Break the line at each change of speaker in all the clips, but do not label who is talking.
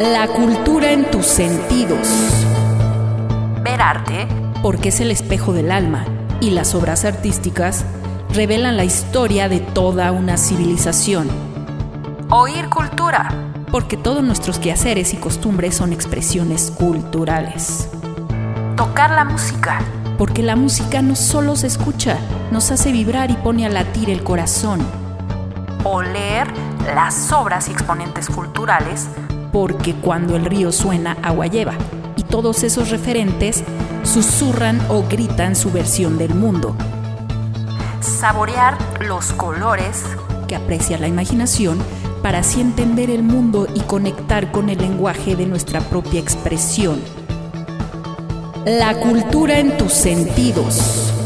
La cultura en tus sentidos.
Ver arte.
Porque es el espejo del alma y las obras artísticas revelan la historia de toda una civilización.
Oír cultura.
Porque todos nuestros quehaceres y costumbres son expresiones culturales.
Tocar la música.
Porque la música no solo se escucha, nos hace vibrar y pone a latir el corazón.
Oler las obras y exponentes culturales
porque cuando el río suena, agua lleva, y todos esos referentes susurran o gritan su versión del mundo.
Saborear los colores
que aprecia la imaginación para así entender el mundo y conectar con el lenguaje de nuestra propia expresión. La cultura en tus sentidos.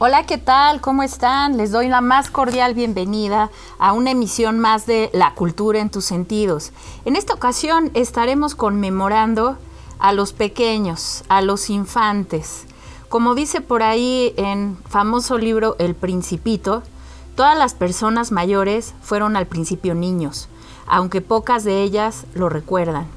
Hola, ¿qué tal? ¿Cómo están? Les doy la más cordial bienvenida a una emisión más de La cultura en tus sentidos. En esta ocasión estaremos conmemorando a los pequeños, a los infantes. Como dice por ahí en famoso libro El Principito, todas las personas mayores fueron al principio niños, aunque pocas de ellas lo recuerdan.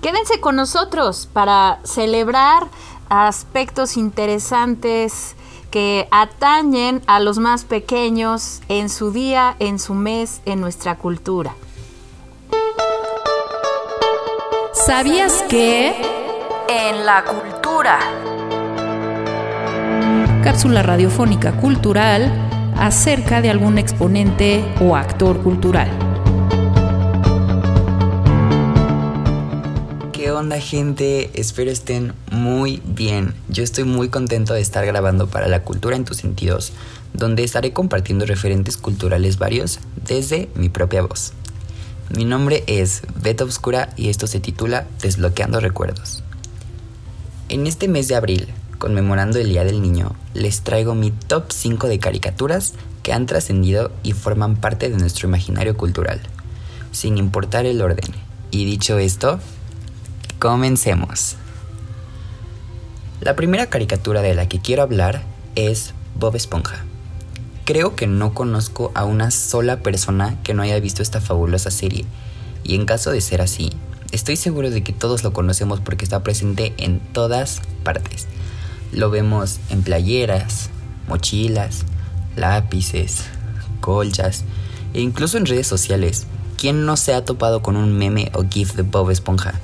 Quédense con nosotros para celebrar aspectos interesantes que atañen a los más pequeños en su día, en su mes, en nuestra cultura. ¿Sabías que?
En la cultura.
Cápsula radiofónica cultural acerca de algún exponente o actor cultural.
Onda gente? Espero estén muy bien. Yo estoy muy contento de estar grabando para La Cultura en tus sentidos, donde estaré compartiendo referentes culturales varios desde mi propia voz. Mi nombre es Beta Obscura y esto se titula Desbloqueando Recuerdos. En este mes de abril, conmemorando el Día del Niño, les traigo mi top 5 de caricaturas que han trascendido y forman parte de nuestro imaginario cultural, sin importar el orden. Y dicho esto, Comencemos. La primera caricatura de la que quiero hablar es Bob Esponja. Creo que no conozco a una sola persona que no haya visto esta fabulosa serie, y en caso de ser así, estoy seguro de que todos lo conocemos porque está presente en todas partes. Lo vemos en playeras, mochilas, lápices, colchas e incluso en redes sociales. ¿Quién no se ha topado con un meme o gif de Bob Esponja?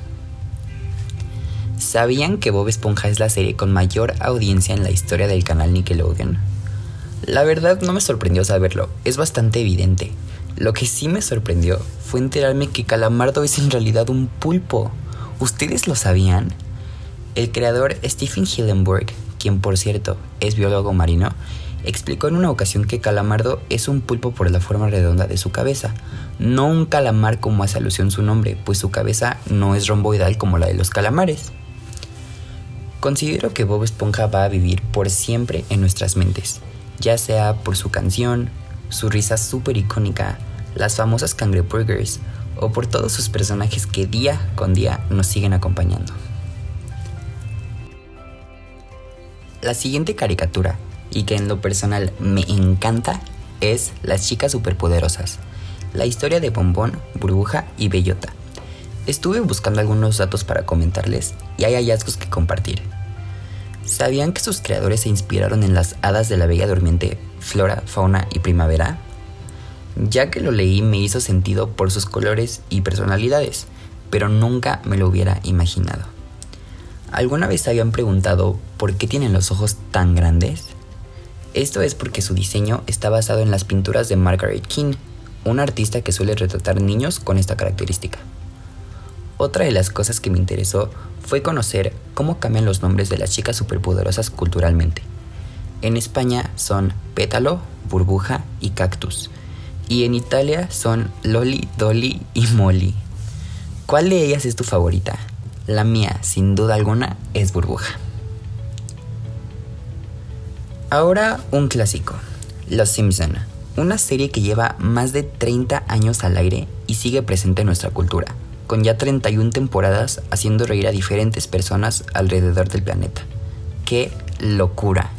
¿Sabían que Bob Esponja es la serie con mayor audiencia en la historia del canal Nickelodeon? La verdad no me sorprendió saberlo, es bastante evidente. Lo que sí me sorprendió fue enterarme que Calamardo es en realidad un pulpo. ¿Ustedes lo sabían? El creador Stephen Hillenburg, quien por cierto es biólogo marino, explicó en una ocasión que Calamardo es un pulpo por la forma redonda de su cabeza, no un calamar como hace alusión su nombre, pues su cabeza no es romboidal como la de los calamares. Considero que Bob Esponja va a vivir por siempre en nuestras mentes, ya sea por su canción, su risa súper icónica, las famosas cangreburgers o por todos sus personajes que día con día nos siguen acompañando. La siguiente caricatura, y que en lo personal me encanta, es Las chicas superpoderosas, la historia de Bombón, Burbuja y Bellota. Estuve buscando algunos datos para comentarles y hay hallazgos que compartir. ¿Sabían que sus creadores se inspiraron en las hadas de la Bella Durmiente, Flora, Fauna y Primavera? Ya que lo leí me hizo sentido por sus colores y personalidades, pero nunca me lo hubiera imaginado. ¿Alguna vez habían preguntado por qué tienen los ojos tan grandes? Esto es porque su diseño está basado en las pinturas de Margaret King, una artista que suele retratar niños con esta característica. Otra de las cosas que me interesó fue conocer cómo cambian los nombres de las chicas superpoderosas culturalmente. En España son pétalo, burbuja y cactus. Y en Italia son Loli, Dolly y Molly. ¿Cuál de ellas es tu favorita? La mía, sin duda alguna, es burbuja. Ahora un clásico, Los Simpson, una serie que lleva más de 30 años al aire y sigue presente en nuestra cultura con ya 31 temporadas haciendo reír a diferentes personas alrededor del planeta. ¡Qué locura!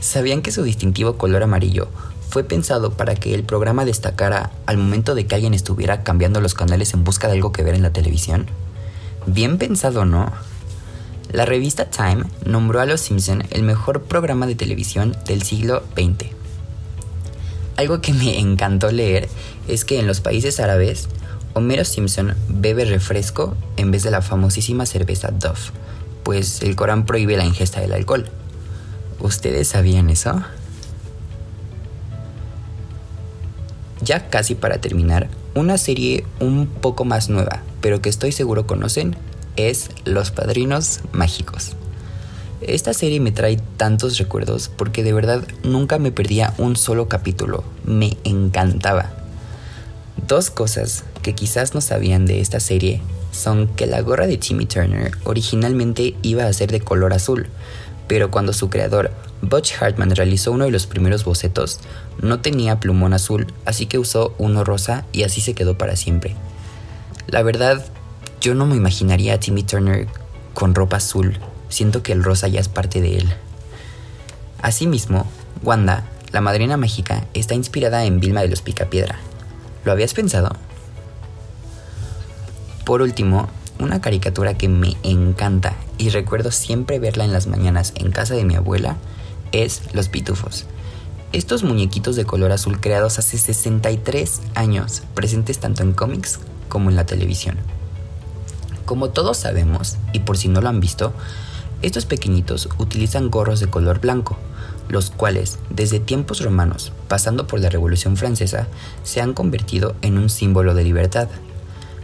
¿Sabían que su distintivo color amarillo fue pensado para que el programa destacara al momento de que alguien estuviera cambiando los canales en busca de algo que ver en la televisión? Bien pensado, ¿no? La revista Time nombró a Los Simpson el mejor programa de televisión del siglo XX. Algo que me encantó leer es que en los países árabes, Homero Simpson bebe refresco en vez de la famosísima cerveza Dove, pues el Corán prohíbe la ingesta del alcohol. ¿Ustedes sabían eso? Ya casi para terminar, una serie un poco más nueva, pero que estoy seguro conocen, es Los Padrinos Mágicos. Esta serie me trae tantos recuerdos porque de verdad nunca me perdía un solo capítulo, me encantaba. Dos cosas que quizás no sabían de esta serie son que la gorra de Timmy Turner originalmente iba a ser de color azul, pero cuando su creador, Butch Hartman, realizó uno de los primeros bocetos, no tenía plumón azul, así que usó uno rosa y así se quedó para siempre. La verdad, yo no me imaginaría a Timmy Turner con ropa azul, siento que el rosa ya es parte de él. Asimismo, Wanda, la madrina mágica, está inspirada en Vilma de los Picapiedra. ¿Lo habías pensado? Por último, una caricatura que me encanta y recuerdo siempre verla en las mañanas en casa de mi abuela es Los Pitufos. Estos muñequitos de color azul creados hace 63 años, presentes tanto en cómics como en la televisión. Como todos sabemos, y por si no lo han visto, estos pequeñitos utilizan gorros de color blanco, los cuales, desde tiempos romanos, pasando por la Revolución Francesa, se han convertido en un símbolo de libertad.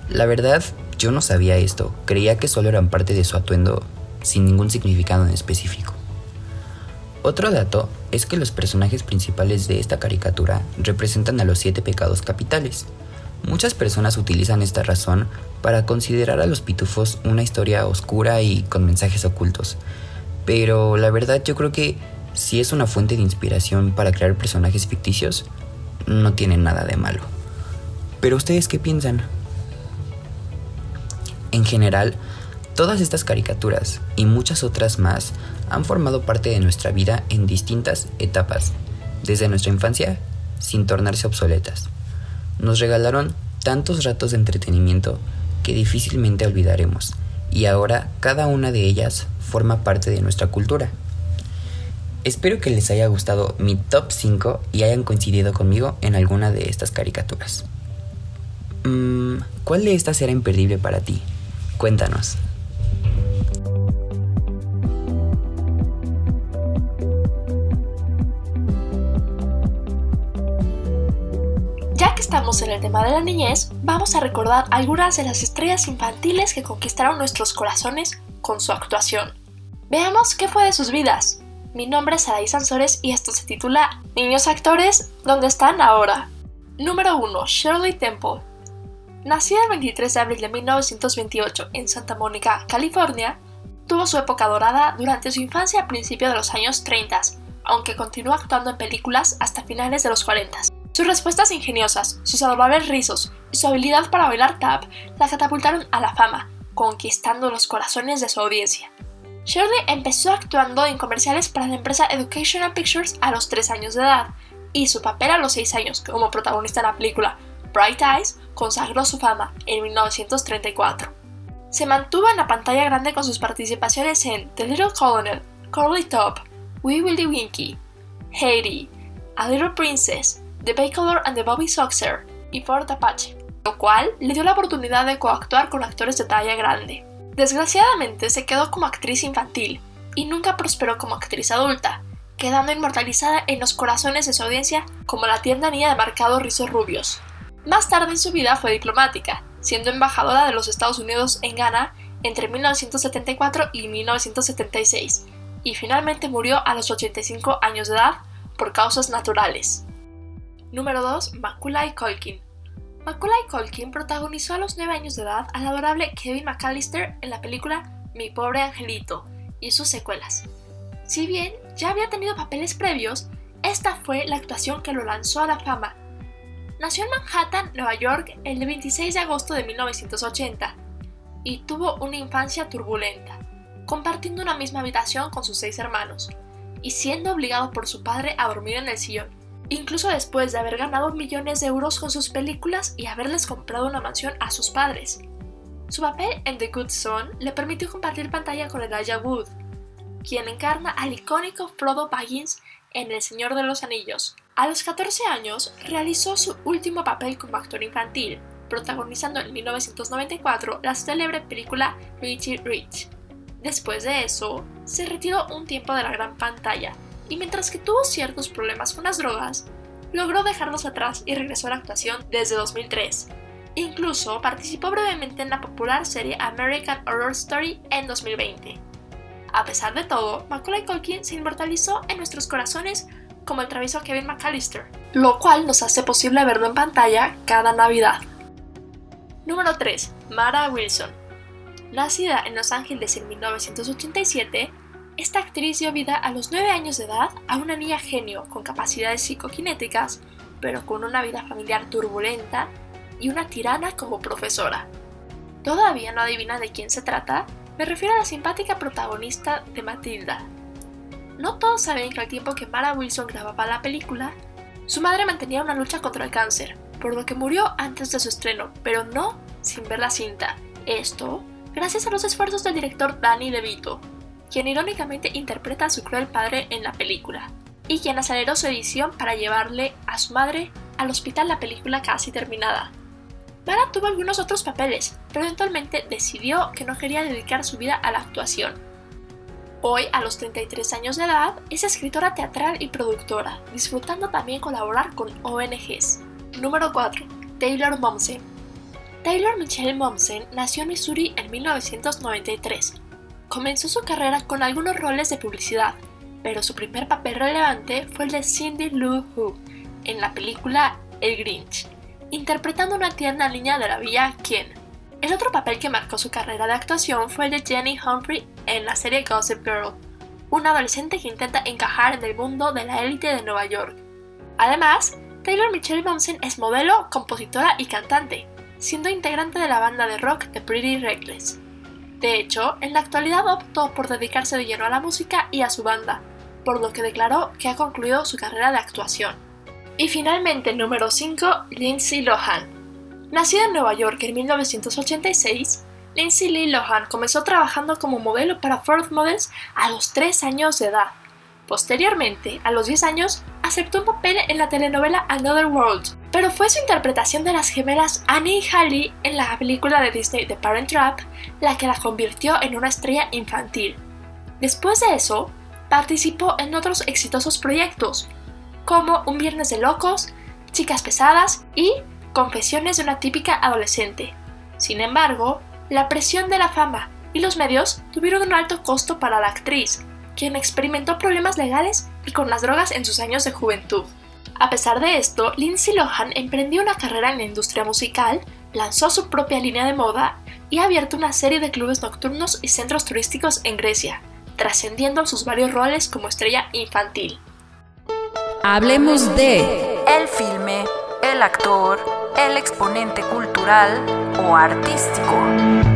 La verdad, yo no sabía esto, creía que solo eran parte de su atuendo sin ningún significado en específico. Otro dato es que los personajes principales de esta caricatura representan a los siete pecados capitales. Muchas personas utilizan esta razón para considerar a los pitufos una historia oscura y con mensajes ocultos. Pero la verdad yo creo que si es una fuente de inspiración para crear personajes ficticios, no tiene nada de malo. Pero ustedes qué piensan? En general, todas estas caricaturas y muchas otras más han formado parte de nuestra vida en distintas etapas, desde nuestra infancia sin tornarse obsoletas. Nos regalaron tantos ratos de entretenimiento que difícilmente olvidaremos, y ahora cada una de ellas forma parte de nuestra cultura. Espero que les haya gustado mi top 5 y hayan coincidido conmigo en alguna de estas caricaturas. Mm, ¿Cuál de estas era imperdible para ti? Cuéntanos.
Ya que estamos en el tema de la niñez, vamos a recordar algunas de las estrellas infantiles que conquistaron nuestros corazones con su actuación. Veamos qué fue de sus vidas. Mi nombre es Araí Sansores y esto se titula Niños actores, ¿dónde están ahora? Número 1. Shirley Temple. Nacida el 23 de abril de 1928 en Santa Mónica, California, tuvo su época dorada durante su infancia a principios de los años 30, aunque continuó actuando en películas hasta finales de los 40. Sus respuestas ingeniosas, sus adorables rizos y su habilidad para bailar tap la catapultaron a la fama, conquistando los corazones de su audiencia. Shirley empezó actuando en comerciales para la empresa Educational Pictures a los 3 años de edad, y su papel a los 6 años como protagonista en la película Bright Eyes consagró su fama en 1934. Se mantuvo en la pantalla grande con sus participaciones en The Little Colonel, Curly Top, Wee Willie Winky, Haiti, A Little Princess, The Bacolor and the Bobby Soxer y Fort Apache, lo cual le dio la oportunidad de coactuar con actores de talla grande. Desgraciadamente se quedó como actriz infantil y nunca prosperó como actriz adulta, quedando inmortalizada en los corazones de su audiencia como la tierna niña de marcados rizos rubios. Más tarde en su vida fue diplomática, siendo embajadora de los Estados Unidos en Ghana entre 1974 y 1976, y finalmente murió a los 85 años de edad por causas naturales. Número 2. Macaulay Culkin. Macaulay Culkin protagonizó a los 9 años de edad al adorable Kevin McAllister en la película Mi pobre angelito y sus secuelas. Si bien ya había tenido papeles previos, esta fue la actuación que lo lanzó a la fama. Nació en Manhattan, Nueva York, el 26 de agosto de 1980 y tuvo una infancia turbulenta, compartiendo una misma habitación con sus seis hermanos, y siendo obligado por su padre a dormir en el sillón. Incluso después de haber ganado millones de euros con sus películas y haberles comprado una mansión a sus padres. Su papel en The Good Son le permitió compartir pantalla con Elijah Wood, quien encarna al icónico Frodo Baggins en El Señor de los Anillos. A los 14 años realizó su último papel como actor infantil, protagonizando en 1994 la célebre película Richie Rich. Después de eso, se retiró un tiempo de la gran pantalla y mientras que tuvo ciertos problemas con las drogas, logró dejarlos atrás y regresó a la actuación desde 2003. Incluso participó brevemente en la popular serie American Horror Story en 2020. A pesar de todo, Macaulay Culkin se inmortalizó en nuestros corazones como el travieso Kevin McAllister, lo cual nos hace posible verlo en pantalla cada Navidad. Número 3. Mara Wilson. Nacida en Los Ángeles en 1987, esta actriz dio vida a los 9 años de edad a una niña genio con capacidades psicoquinéticas, pero con una vida familiar turbulenta y una tirana como profesora. ¿Todavía no adivina de quién se trata? Me refiero a la simpática protagonista de Matilda. No todos saben que al tiempo que Mara Wilson grababa la película, su madre mantenía una lucha contra el cáncer, por lo que murió antes de su estreno, pero no sin ver la cinta. Esto gracias a los esfuerzos del director Danny DeVito, quien irónicamente interpreta a su cruel padre en la película, y quien aceleró su edición para llevarle a su madre al hospital la película casi terminada. Mara tuvo algunos otros papeles, pero eventualmente decidió que no quería dedicar su vida a la actuación. Hoy, a los 33 años de edad, es escritora teatral y productora, disfrutando también colaborar con ONGs. Número 4. Taylor Momsen. Taylor Michelle Momsen nació en Missouri en 1993. Comenzó su carrera con algunos roles de publicidad, pero su primer papel relevante fue el de Cindy Lou Who en la película El Grinch interpretando una tierna niña de la villa Ken. El otro papel que marcó su carrera de actuación fue el de Jenny Humphrey en la serie Gossip Girl, una adolescente que intenta encajar en el mundo de la élite de Nueva York. Además, Taylor Michelle Momsen es modelo, compositora y cantante, siendo integrante de la banda de rock The Pretty Reckless. De hecho, en la actualidad optó por dedicarse de lleno a la música y a su banda, por lo que declaró que ha concluido su carrera de actuación. Y finalmente, número 5, Lindsay Lohan. Nacida en Nueva York en 1986, Lindsay Lee Lohan comenzó trabajando como modelo para Ford Models a los 3 años de edad. Posteriormente, a los 10 años, aceptó un papel en la telenovela Another World, pero fue su interpretación de las gemelas Annie y Hallie en la película de Disney The Parent Trap la que la convirtió en una estrella infantil. Después de eso, participó en otros exitosos proyectos, como Un Viernes de Locos, Chicas Pesadas y Confesiones de una típica adolescente. Sin embargo, la presión de la fama y los medios tuvieron un alto costo para la actriz, quien experimentó problemas legales y con las drogas en sus años de juventud. A pesar de esto, Lindsay Lohan emprendió una carrera en la industria musical, lanzó su propia línea de moda y ha abierto una serie de clubes nocturnos y centros turísticos en Grecia, trascendiendo sus varios roles como estrella infantil.
Hablemos de el filme, el actor, el exponente cultural o artístico.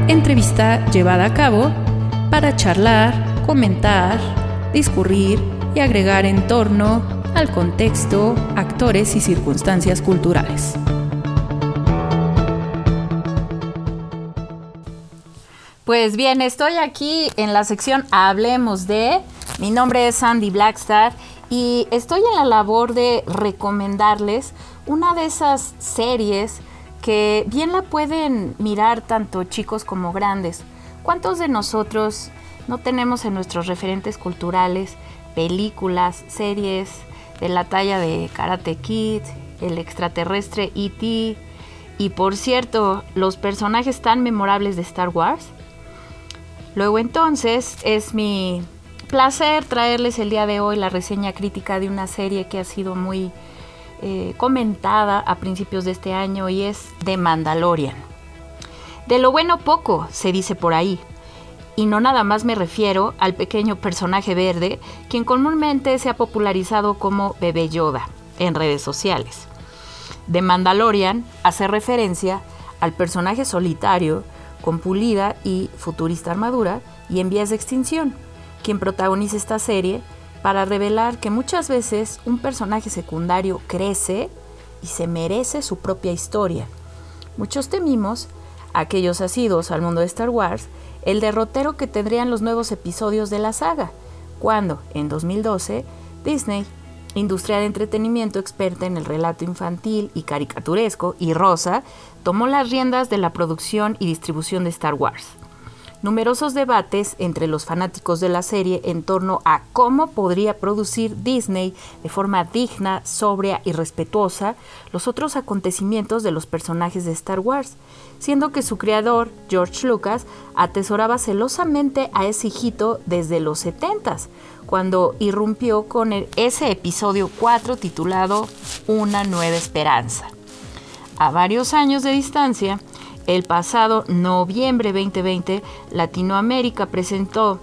Entrevista llevada a cabo para charlar, comentar, discurrir y agregar en torno al contexto, actores y circunstancias culturales.
Pues bien, estoy aquí en la sección Hablemos de. Mi nombre es Sandy Blackstar y estoy en la labor de recomendarles una de esas series que bien la pueden mirar tanto chicos como grandes. ¿Cuántos de nosotros no tenemos en nuestros referentes culturales películas, series de la talla de Karate Kid, el extraterrestre E.T. y por cierto los personajes tan memorables de Star Wars? Luego entonces es mi placer traerles el día de hoy la reseña crítica de una serie que ha sido muy eh, comentada a principios de este año y es The Mandalorian. De lo bueno poco, se dice por ahí. Y no nada más me refiero al pequeño personaje verde, quien comúnmente se ha popularizado como Bebé Yoda en redes sociales. The Mandalorian hace referencia al personaje solitario, con pulida y futurista armadura y en vías de extinción, quien protagoniza esta serie, para revelar que muchas veces un personaje secundario crece y se merece su propia historia. Muchos temimos, aquellos asidos al mundo de Star Wars, el derrotero que tendrían los nuevos episodios de la saga, cuando, en 2012, Disney, industria de entretenimiento experta en el relato infantil y caricaturesco, y Rosa, tomó las riendas de la producción y distribución de Star Wars. Numerosos debates entre los fanáticos de la serie en torno a cómo podría producir Disney de forma digna, sobria y respetuosa los otros acontecimientos de los personajes de Star Wars, siendo que su creador, George Lucas, atesoraba celosamente a ese hijito desde los 70s, cuando irrumpió con ese episodio 4 titulado Una nueva esperanza. A varios años de distancia, el pasado noviembre 2020, Latinoamérica presentó,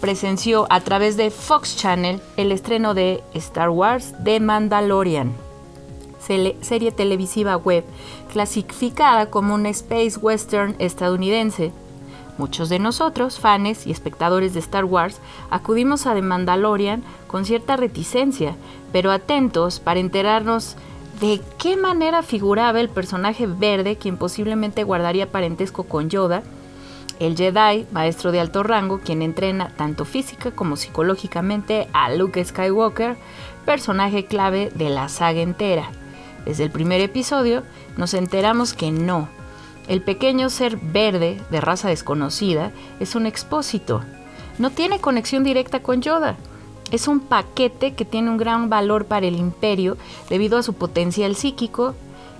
presenció a través de Fox Channel el estreno de Star Wars The Mandalorian, serie televisiva web clasificada como un space western estadounidense. Muchos de nosotros, fans y espectadores de Star Wars, acudimos a The Mandalorian con cierta reticencia, pero atentos para enterarnos de qué manera figuraba el personaje verde quien posiblemente guardaría parentesco con Yoda, el Jedi, maestro de alto rango, quien entrena tanto física como psicológicamente a Luke Skywalker, personaje clave de la saga entera. Desde el primer episodio nos enteramos que no. El pequeño ser verde de raza desconocida es un expósito. No tiene conexión directa con Yoda es un paquete que tiene un gran valor para el imperio debido a su potencial psíquico.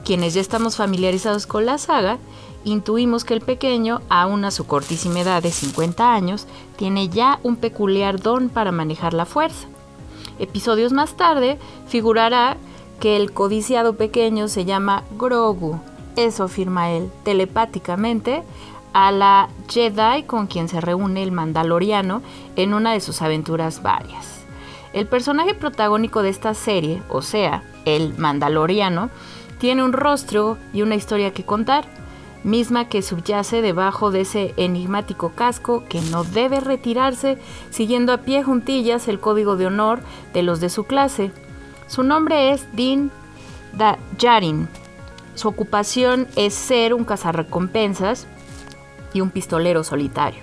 Quienes ya estamos familiarizados con la saga, intuimos que el pequeño, aún a su cortísima edad de 50 años, tiene ya un peculiar don para manejar la fuerza. Episodios más tarde figurará que el codiciado pequeño se llama Grogu. Eso afirma él telepáticamente a la Jedi con quien se reúne el Mandaloriano en una de sus aventuras varias. El personaje protagónico de esta serie, o sea, el Mandaloriano, tiene un rostro y una historia que contar, misma que subyace debajo de ese enigmático casco que no debe retirarse siguiendo a pie juntillas el código de honor de los de su clase. Su nombre es Din Djarin. Su ocupación es ser un cazarrecompensas y un pistolero solitario.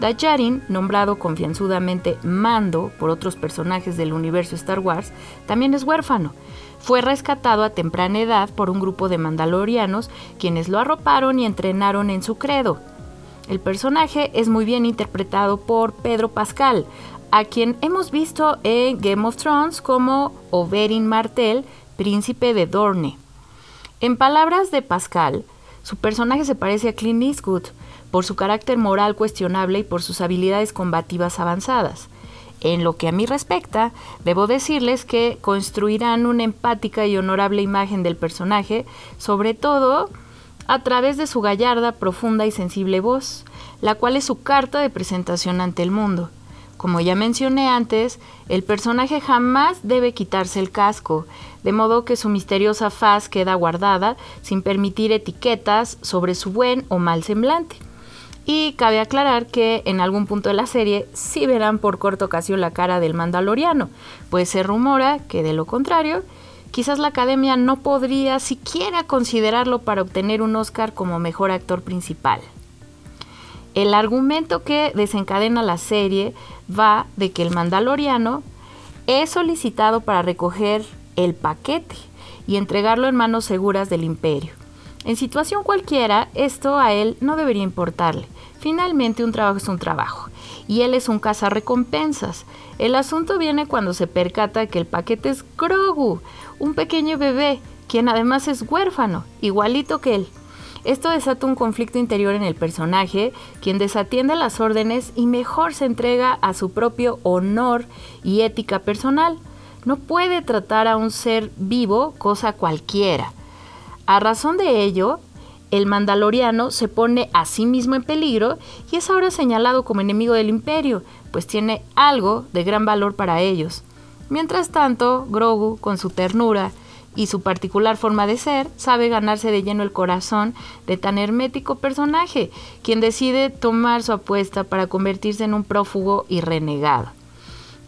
Dajarin, nombrado confianzudamente Mando por otros personajes del universo Star Wars, también es huérfano. Fue rescatado a temprana edad por un grupo de mandalorianos quienes lo arroparon y entrenaron en su credo. El personaje es muy bien interpretado por Pedro Pascal, a quien hemos visto en Game of Thrones como Oberyn Martell, príncipe de Dorne. En palabras de Pascal, su personaje se parece a Clint Eastwood, por su carácter moral cuestionable y por sus habilidades combativas avanzadas. En lo que a mí respecta, debo decirles que construirán una empática y honorable imagen del personaje, sobre todo a través de su gallarda, profunda y sensible voz, la cual es su carta de presentación ante el mundo. Como ya mencioné antes, el personaje jamás debe quitarse el casco, de modo que su misteriosa faz queda guardada sin permitir etiquetas sobre su buen o mal semblante. Y cabe aclarar que en algún punto de la serie sí verán por corta ocasión la cara del Mandaloriano, pues se rumora que de lo contrario, quizás la academia no podría siquiera considerarlo para obtener un Oscar como mejor actor principal. El argumento que desencadena la serie va de que el Mandaloriano es solicitado para recoger el paquete y entregarlo en manos seguras del imperio. En situación cualquiera, esto a él no debería importarle, Finalmente un trabajo es un trabajo y él es un cazarrecompensas. El asunto viene cuando se percata que el paquete es Grogu, un pequeño bebé, quien además es huérfano, igualito que él. Esto desata un conflicto interior en el personaje, quien desatiende las órdenes y mejor se entrega a su propio honor y ética personal. No puede tratar a un ser vivo cosa cualquiera. A razón de ello, el mandaloriano se pone a sí mismo en peligro y es ahora señalado como enemigo del imperio, pues tiene algo de gran valor para ellos. Mientras tanto, Grogu, con su ternura y su particular forma de ser, sabe ganarse de lleno el corazón de tan hermético personaje, quien decide tomar su apuesta para convertirse en un prófugo y renegado.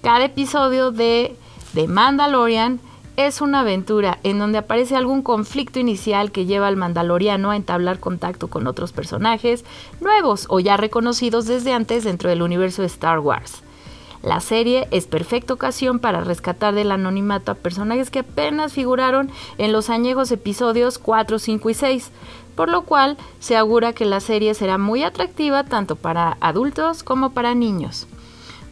Cada episodio de The Mandalorian es una aventura en donde aparece algún conflicto inicial que lleva al mandaloriano a entablar contacto con otros personajes nuevos o ya reconocidos desde antes dentro del universo de Star Wars. La serie es perfecta ocasión para rescatar del anonimato a personajes que apenas figuraron en los añejos episodios 4, 5 y 6, por lo cual se augura que la serie será muy atractiva tanto para adultos como para niños.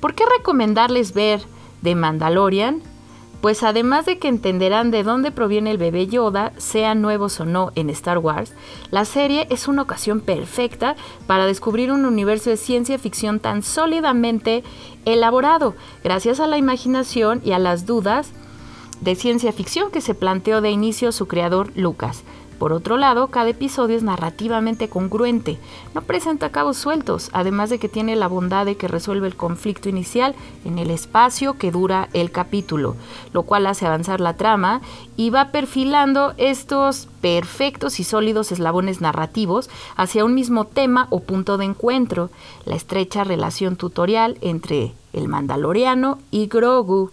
¿Por qué recomendarles ver The Mandalorian? Pues además de que entenderán de dónde proviene el bebé Yoda, sean nuevos o no en Star Wars, la serie es una ocasión perfecta para descubrir un universo de ciencia ficción tan sólidamente elaborado, gracias a la imaginación y a las dudas de ciencia ficción que se planteó de inicio su creador Lucas. Por otro lado, cada episodio es narrativamente congruente, no presenta cabos sueltos, además de que tiene la bondad de que resuelve el conflicto inicial en el espacio que dura el capítulo, lo cual hace avanzar la trama y va perfilando estos perfectos y sólidos eslabones narrativos hacia un mismo tema o punto de encuentro, la estrecha relación tutorial entre el mandaloriano y Grogu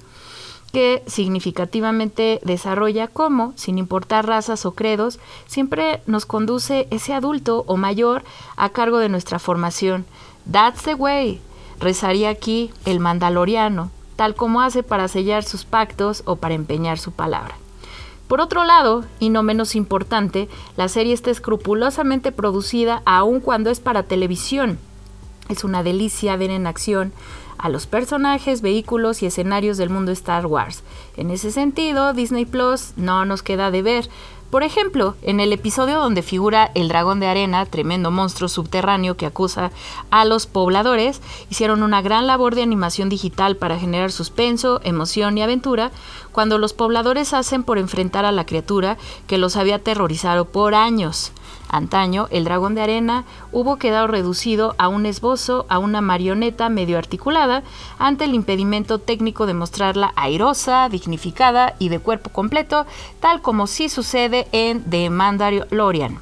que significativamente desarrolla cómo, sin importar razas o credos, siempre nos conduce ese adulto o mayor a cargo de nuestra formación. That's the way, rezaría aquí el mandaloriano, tal como hace para sellar sus pactos o para empeñar su palabra. Por otro lado, y no menos importante, la serie está escrupulosamente producida aun cuando es para televisión. Es una delicia ver en acción a los personajes, vehículos y escenarios del mundo Star Wars. En ese sentido, Disney Plus no nos queda de ver. Por ejemplo, en el episodio donde figura el dragón de arena, tremendo monstruo subterráneo que acusa a los pobladores, hicieron una gran labor de animación digital para generar suspenso, emoción y aventura, cuando los pobladores hacen por enfrentar a la criatura que los había aterrorizado por años. Antaño, el dragón de arena hubo quedado reducido a un esbozo, a una marioneta medio articulada, ante el impedimento técnico de mostrarla airosa, dignificada y de cuerpo completo, tal como sí sucede en The Mandalorian.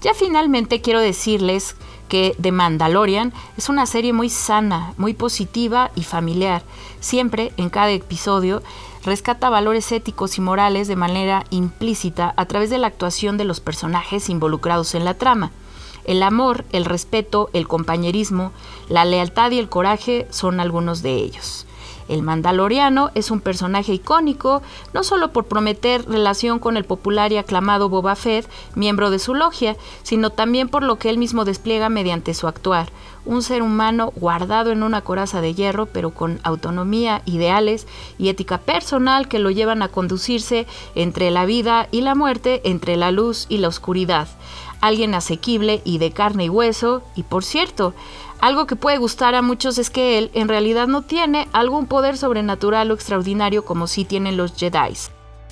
Ya finalmente quiero decirles que The Mandalorian es una serie muy sana, muy positiva y familiar. Siempre, en cada episodio, rescata valores éticos y morales de manera implícita a través de la actuación de los personajes involucrados en la trama. El amor, el respeto, el compañerismo, la lealtad y el coraje son algunos de ellos. El Mandaloriano es un personaje icónico, no solo por prometer relación con el popular y aclamado Boba Fett, miembro de su logia, sino también por lo que él mismo despliega mediante su actuar, un ser humano guardado en una coraza de hierro, pero con autonomía, ideales y ética personal que lo llevan a conducirse entre la vida y la muerte, entre la luz y la oscuridad. Alguien asequible y de carne y hueso, y por cierto, algo que puede gustar a muchos es que él en realidad no tiene algún poder sobrenatural o extraordinario como sí tienen los Jedi.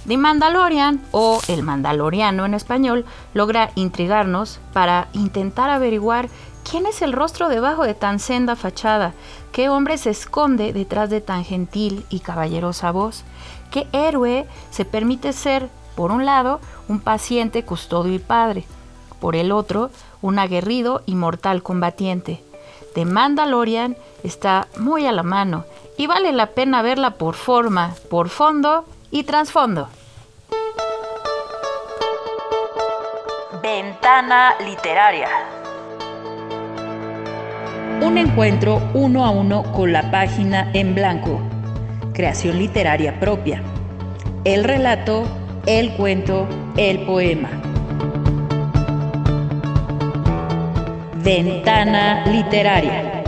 The Mandalorian, o el Mandaloriano en español, logra intrigarnos para intentar averiguar quién es el rostro debajo de tan senda fachada, qué hombre se esconde detrás de tan gentil y caballerosa voz, qué héroe se permite ser, por un lado, un paciente, custodio y padre, por el otro, un aguerrido y mortal combatiente de Mandalorian está muy a la mano y vale la pena verla por forma, por fondo y trasfondo.
Ventana literaria. Un encuentro uno a uno con la página en blanco. Creación literaria propia. El relato, el cuento, el poema. Ventana Literaria.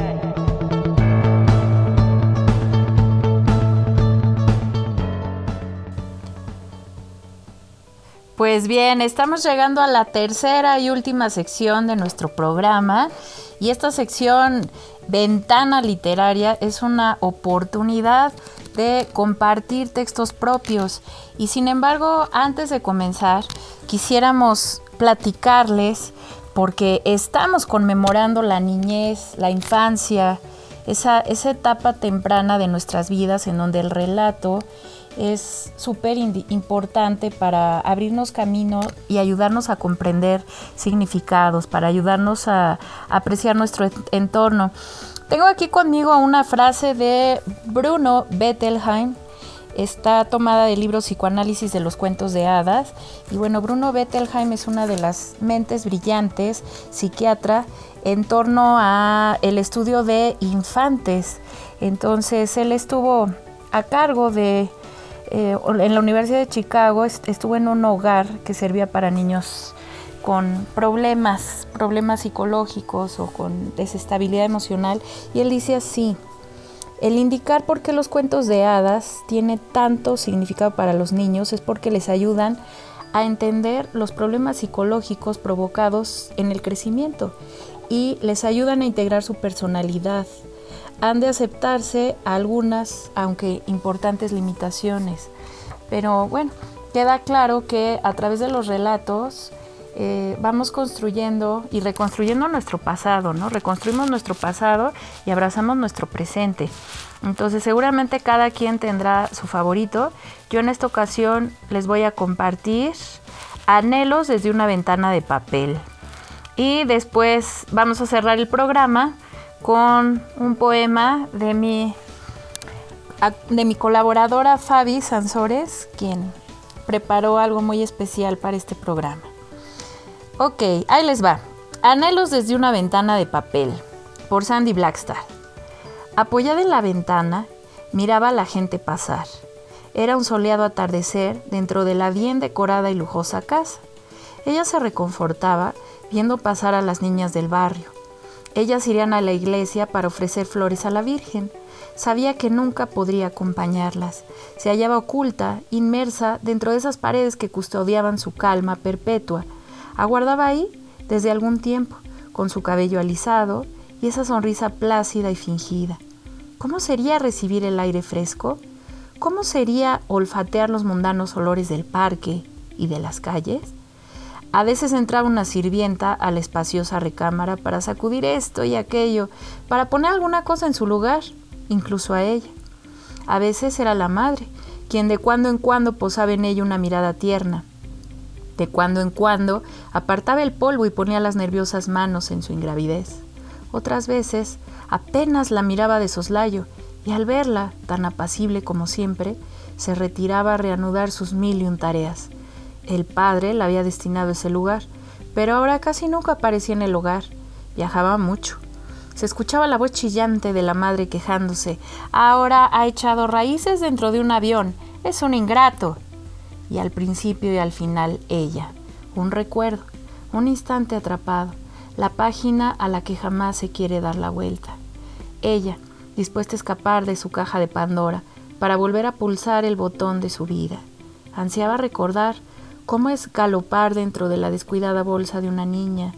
Pues bien, estamos llegando a la tercera y última sección de nuestro programa y esta sección Ventana Literaria es una oportunidad de compartir textos propios y sin embargo antes de comenzar quisiéramos platicarles porque estamos conmemorando la niñez, la infancia, esa, esa etapa temprana de nuestras vidas en donde el relato es súper importante para abrirnos camino y ayudarnos a comprender significados, para ayudarnos a, apreciar nuestro entorno. Tengo aquí conmigo una frase de Bruno Bettelheim. Está tomada del libro Psicoanálisis de los cuentos de hadas. Y bueno, Bruno Bettelheim es una de las mentes brillantes, psiquiatra, en torno a el estudio de infantes. Entonces, él estuvo a cargo de eh, en la Universidad de Chicago, estuvo en un hogar que servía para niños con problemas, problemas psicológicos o con desestabilidad emocional. Y él dice así, el indicar por qué los cuentos de hadas tiene tanto significado para los niños es porque les ayudan a entender los problemas psicológicos provocados en el crecimiento y les ayudan a integrar su personalidad. Han de aceptarse algunas, aunque importantes limitaciones. Pero bueno, queda claro que a través de los relatos eh, vamos construyendo y reconstruyendo nuestro pasado, ¿no? Reconstruimos nuestro pasado y abrazamos nuestro presente. Entonces seguramente cada quien tendrá su favorito. Yo en esta ocasión les voy a compartir Anhelos desde una ventana de papel. Y después vamos a cerrar el programa con un poema de mi, de mi colaboradora Fabi Sansores, quien preparó algo muy especial para este programa. Ok, ahí les va. Anhelos desde una ventana de papel, por Sandy Blackstar. Apoyada en la ventana, miraba a la gente pasar. Era un soleado atardecer dentro de la bien decorada y lujosa casa. Ella se reconfortaba viendo pasar a las niñas del barrio. Ellas irían a la iglesia para ofrecer flores a la Virgen. Sabía que nunca podría acompañarlas. Se hallaba oculta, inmersa dentro de esas paredes que custodiaban su calma perpetua Aguardaba ahí desde algún tiempo, con su cabello alisado y esa sonrisa plácida y fingida. ¿Cómo sería recibir el aire fresco? ¿Cómo sería olfatear los mundanos olores del parque y de las calles? A veces entraba una sirvienta a la espaciosa recámara para sacudir esto y aquello, para poner alguna cosa en su lugar, incluso a ella. A veces era la madre, quien de cuando en cuando posaba en ella una mirada tierna, de cuando en cuando apartaba el polvo y ponía las nerviosas manos en su ingravidez. Otras veces apenas la miraba de soslayo y al verla, tan apacible como siempre, se retiraba a reanudar sus mil y un tareas. El padre la había destinado a ese lugar, pero ahora casi nunca aparecía en el hogar. Viajaba mucho. Se escuchaba la voz chillante de la madre quejándose. Ahora ha echado raíces dentro de un avión. Es un ingrato y al principio y al final ella, un recuerdo, un instante atrapado, la página a la que jamás se quiere dar la vuelta. Ella, dispuesta a escapar de su caja de Pandora para volver a pulsar el botón de su vida. Ansiaba recordar cómo es galopar dentro de la descuidada bolsa de una niña,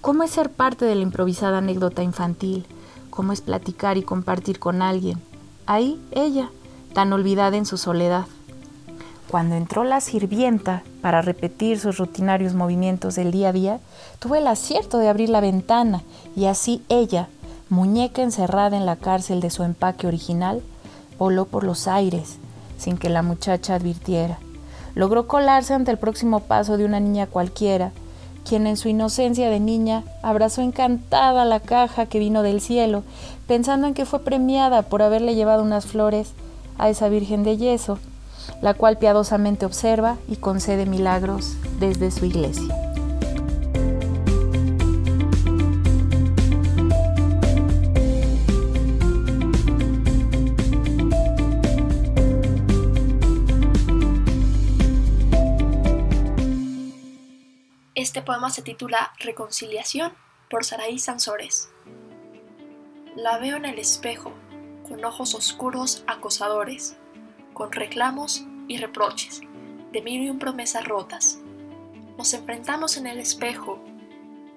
cómo es ser parte de la improvisada anécdota infantil, cómo es platicar y compartir con alguien. Ahí ella, tan olvidada en su soledad. Cuando entró la sirvienta para repetir sus rutinarios movimientos del día a día, tuvo el acierto de abrir la ventana y así ella, muñeca encerrada en la cárcel de su empaque original, voló por los aires sin que la muchacha advirtiera. Logró colarse ante el próximo paso de una niña cualquiera, quien en su inocencia de niña abrazó encantada la caja que vino del cielo, pensando en que fue premiada por haberle llevado unas flores a esa Virgen de yeso la cual piadosamente observa y concede milagros desde su iglesia.
Este poema se titula Reconciliación por Saraí Sansores. La veo en el espejo, con ojos oscuros acosadores con reclamos y reproches, de mil promesas rotas. Nos enfrentamos en el espejo,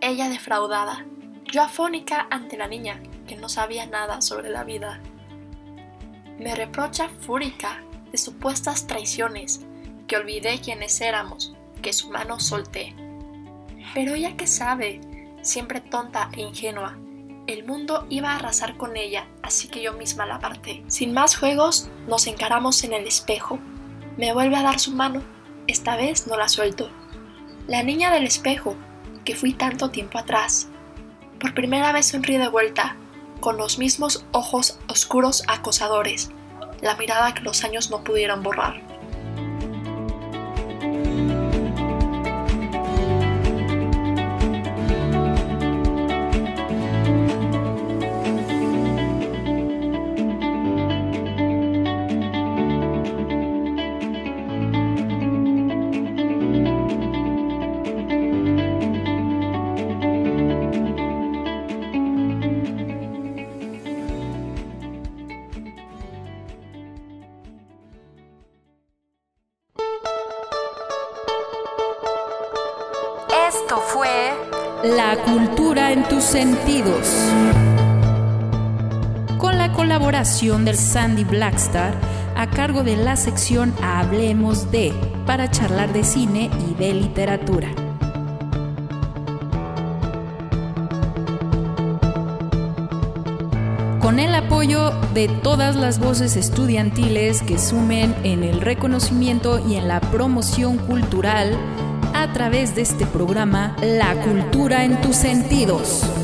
ella defraudada, yo afónica ante la niña que no sabía nada sobre la vida. Me reprocha fúrica de supuestas traiciones, que olvidé quiénes éramos, que su mano solté. Pero ella que sabe, siempre tonta e ingenua, el mundo iba a arrasar con ella, así que yo misma la aparté. Sin más juegos, nos encaramos en el espejo. Me vuelve a dar su mano, esta vez no la suelto. La niña del espejo, que fui tanto tiempo atrás. Por primera vez sonríe de vuelta, con los mismos ojos oscuros acosadores, la mirada que los años no pudieron borrar.
En tus sentidos. Con la colaboración del Sandy Blackstar a cargo de la sección Hablemos de para charlar de cine y de literatura. Con el apoyo de todas las voces estudiantiles que sumen en el reconocimiento y en la promoción cultural a través de este programa La cultura en tus sentidos.